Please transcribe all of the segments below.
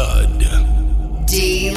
Lud. D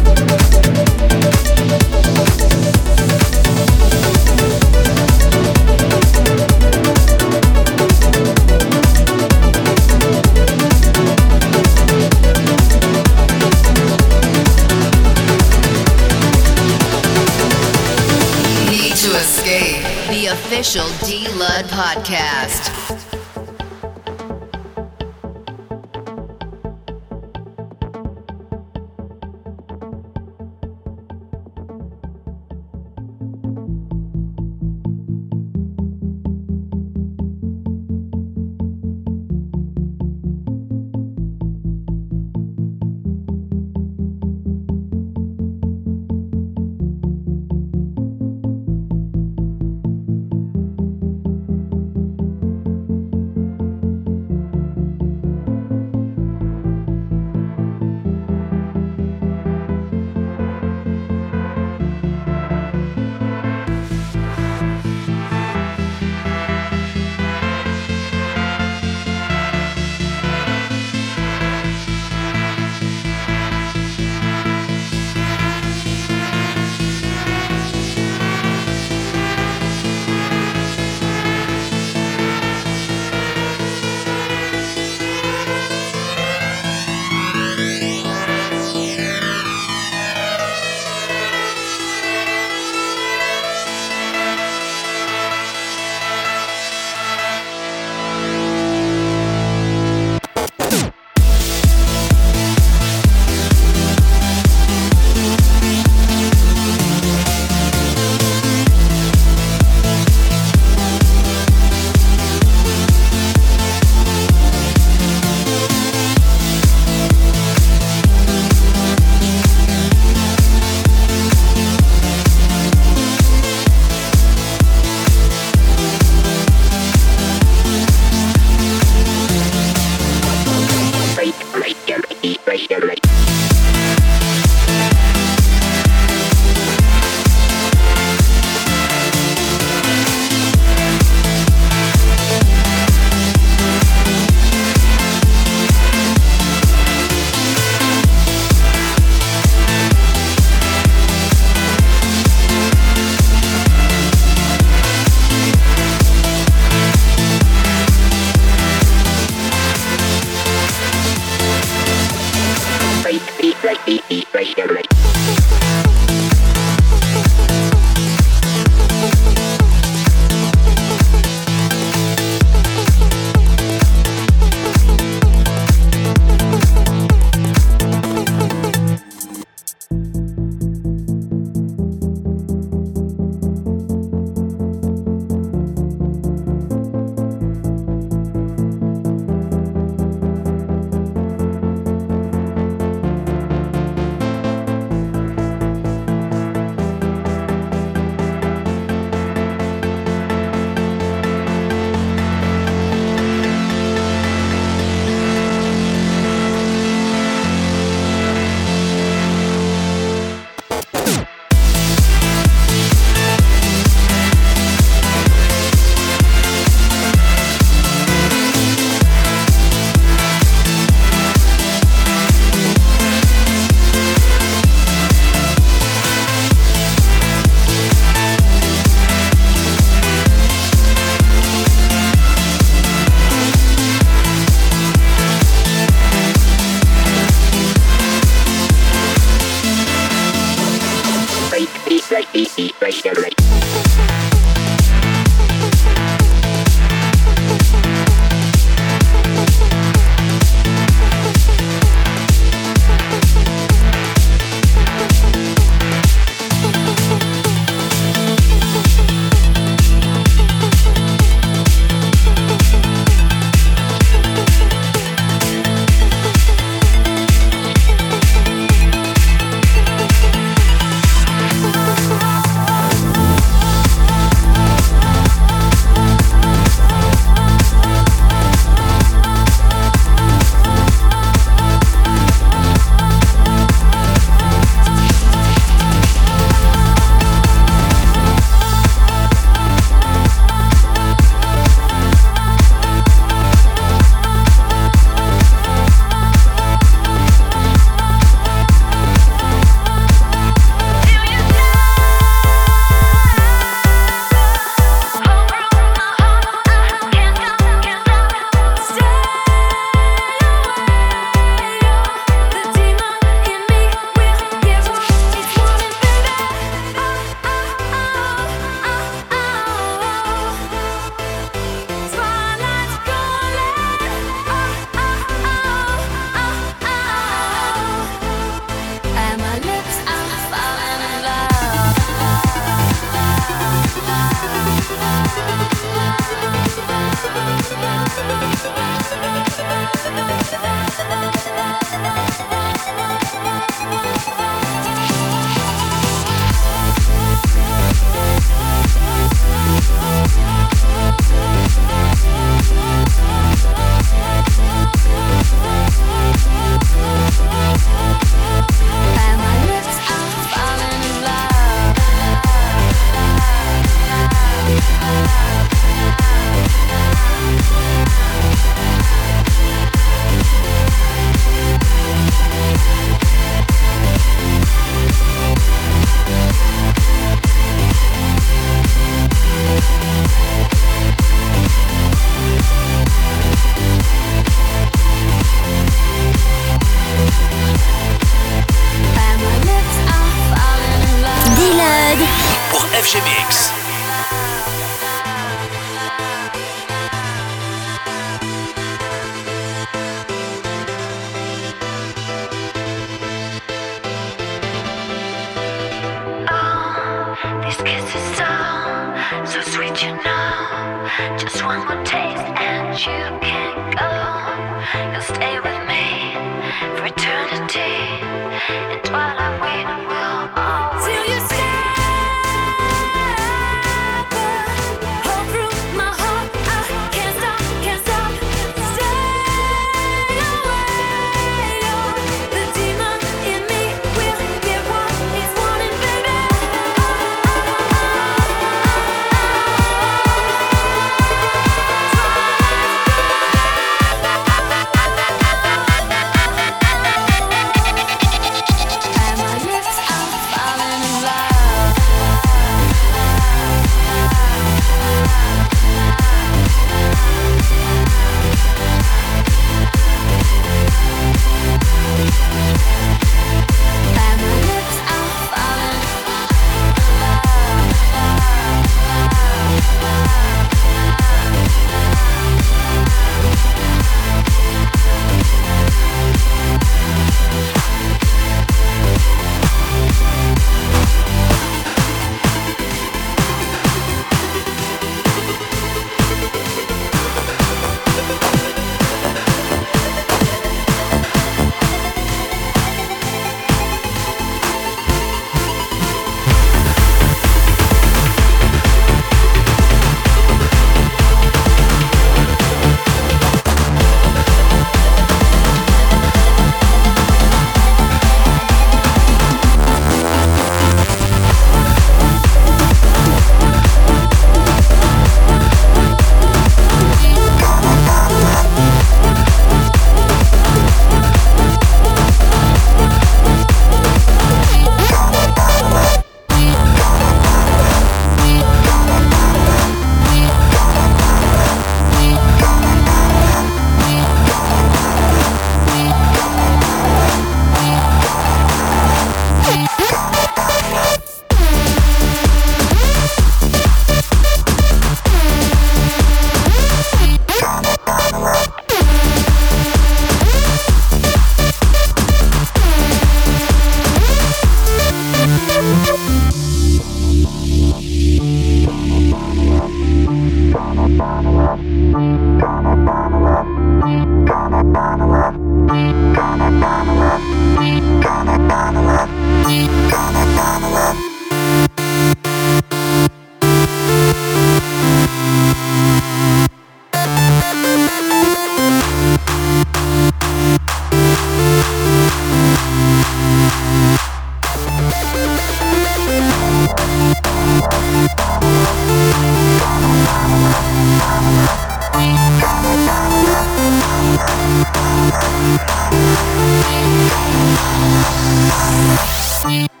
you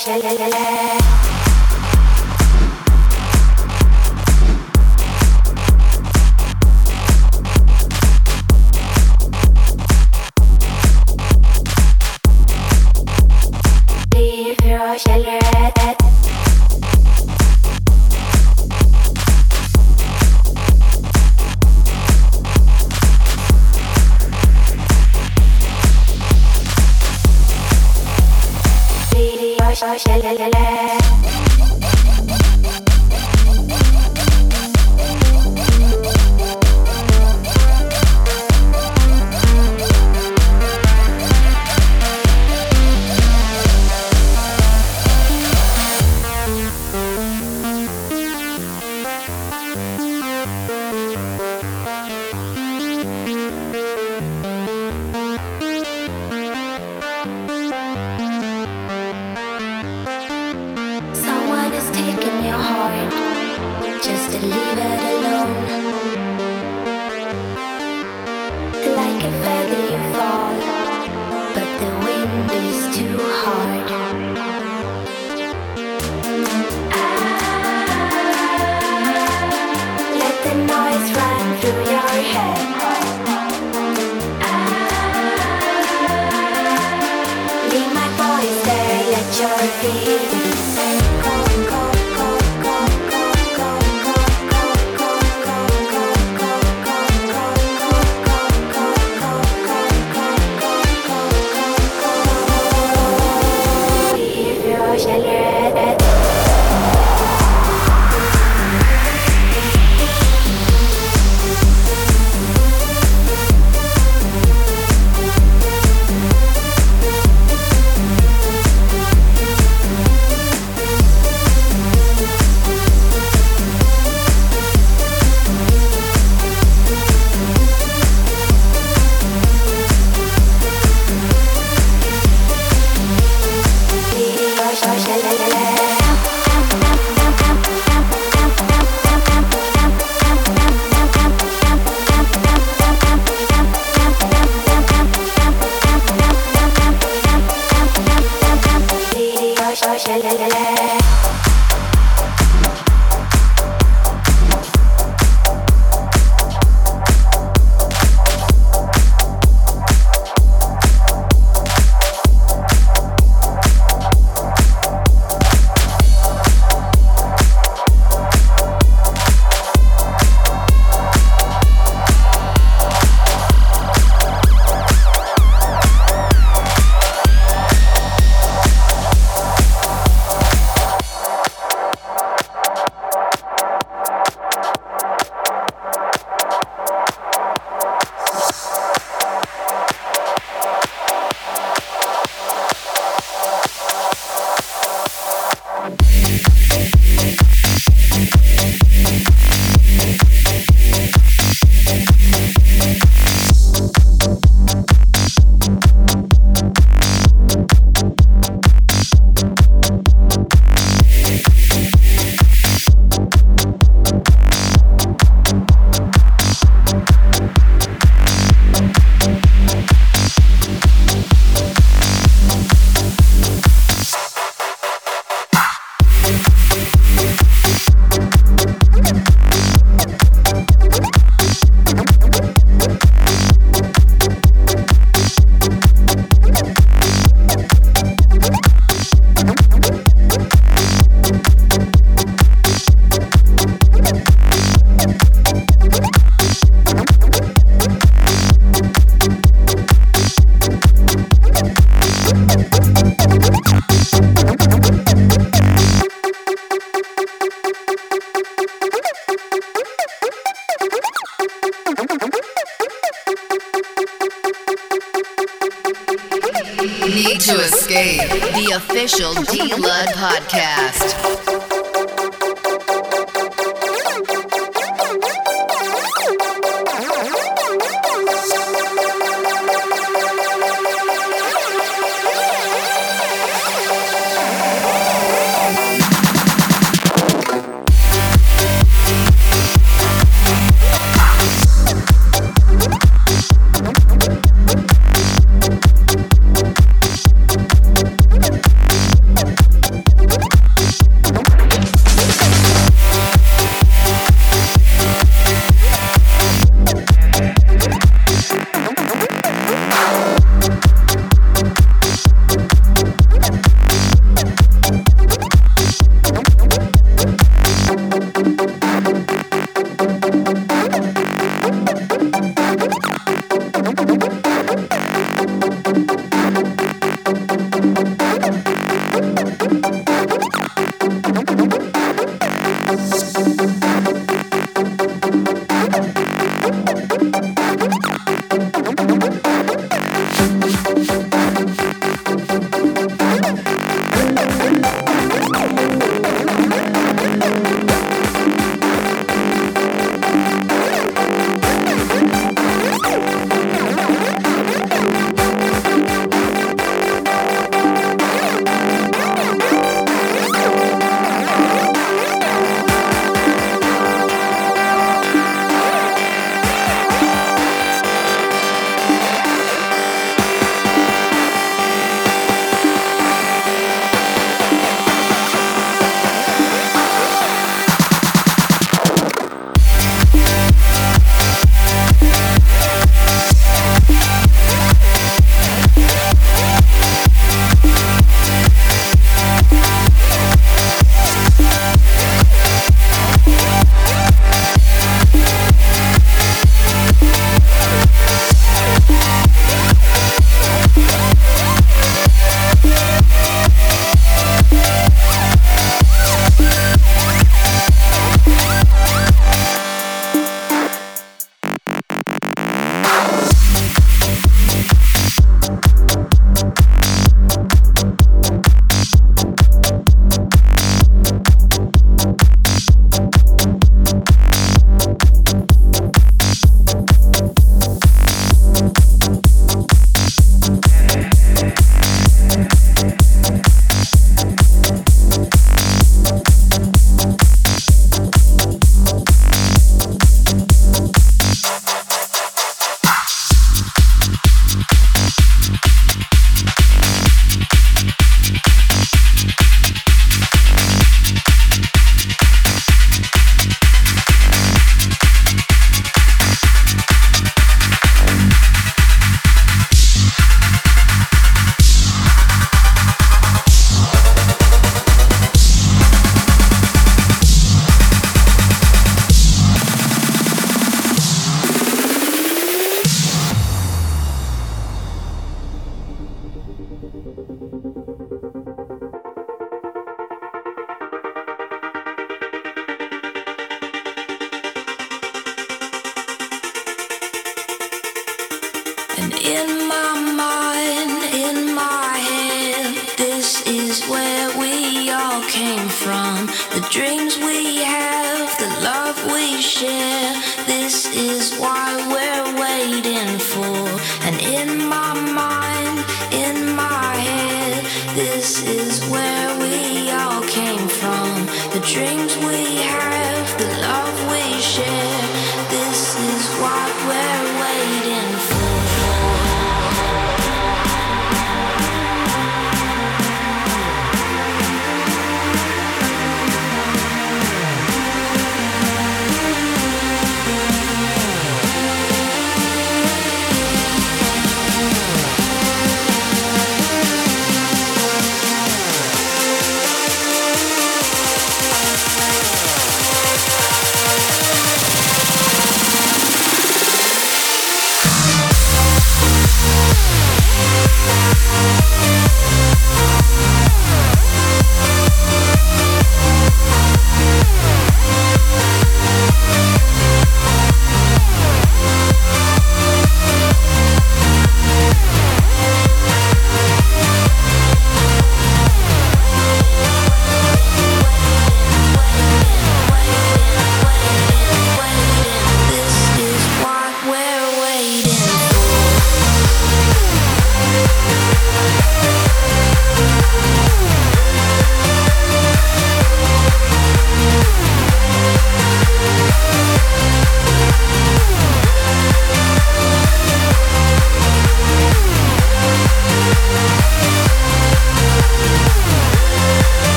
Feel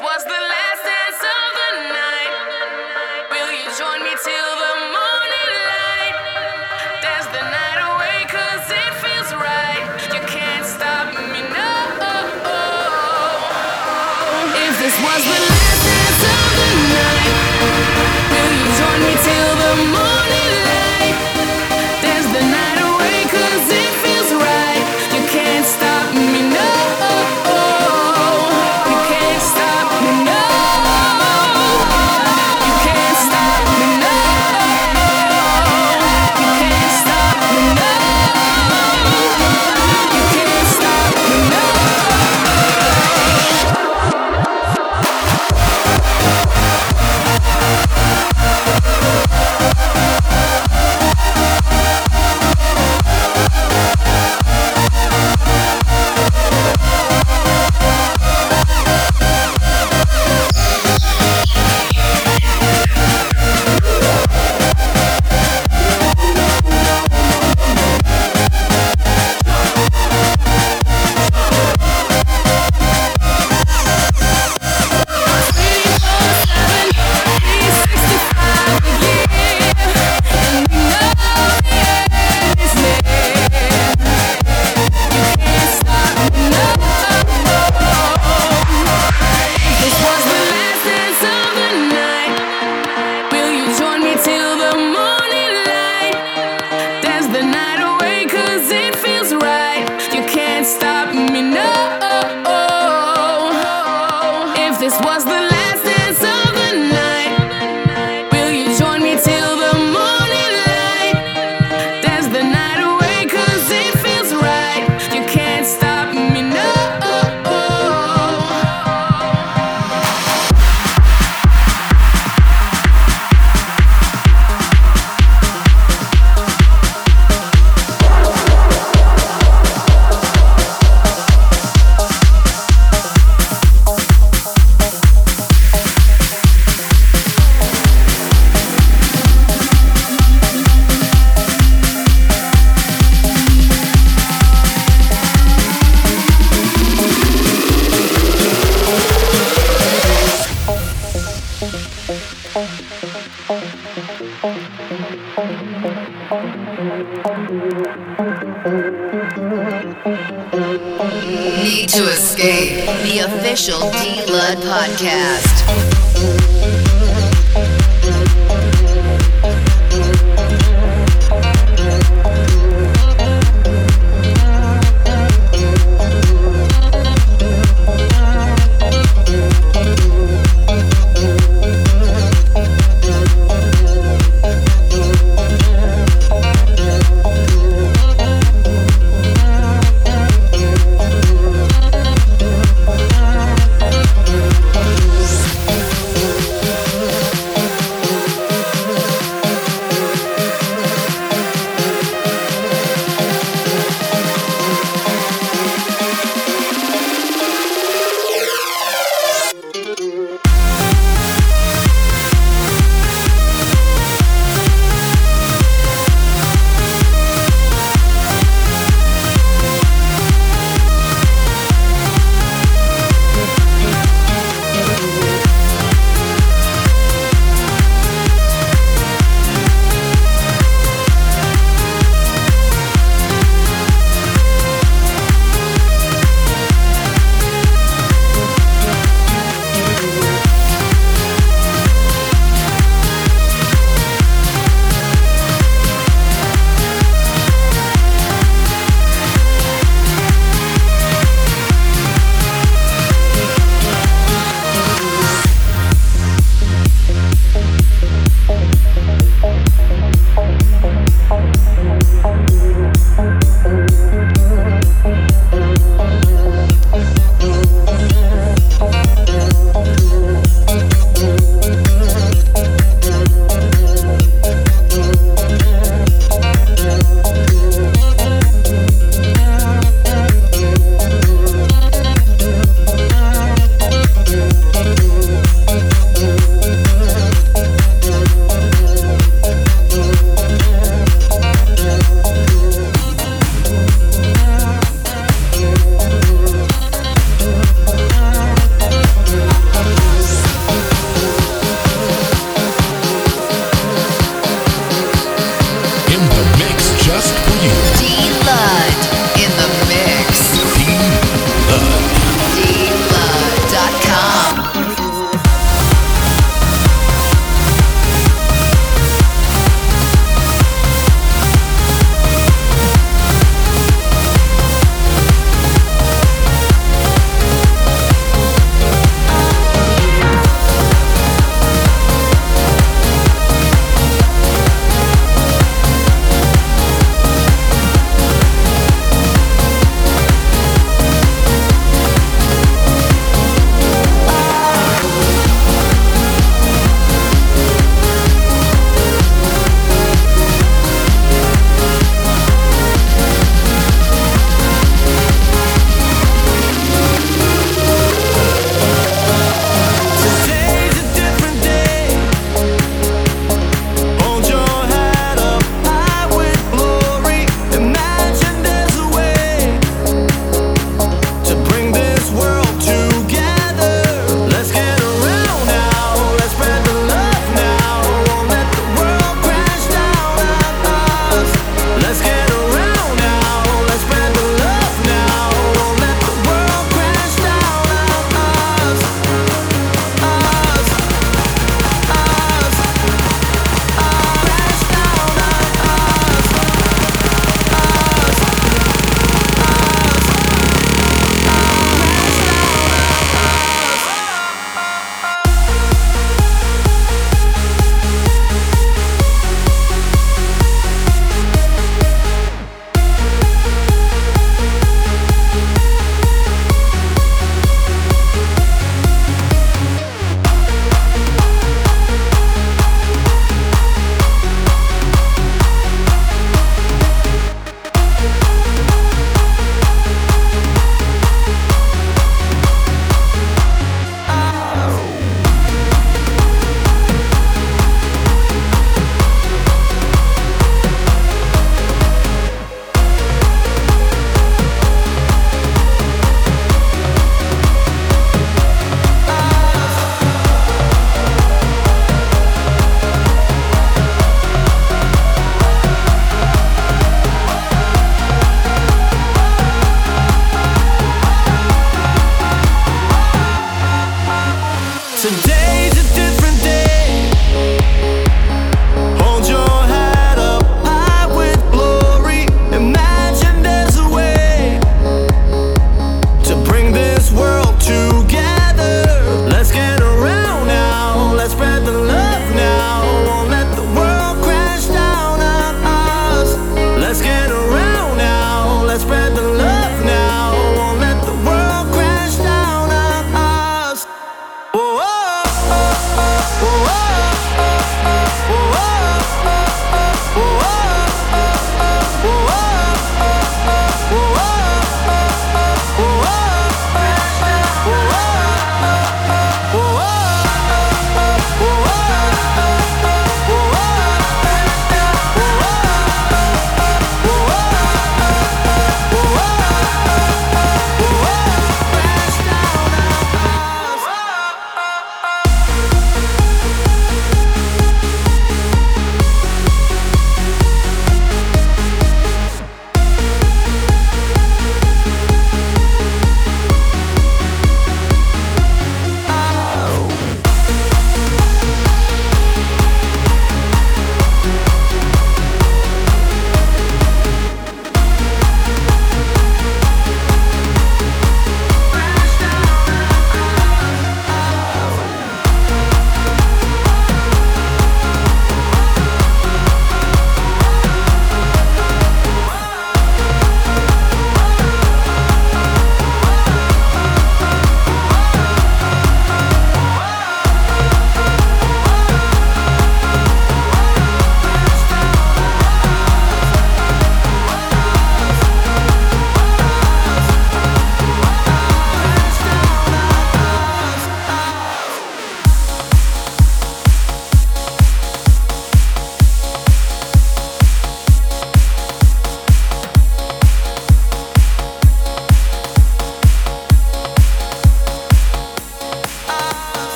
was the last This was the last. Official D Lud podcast.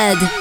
Avec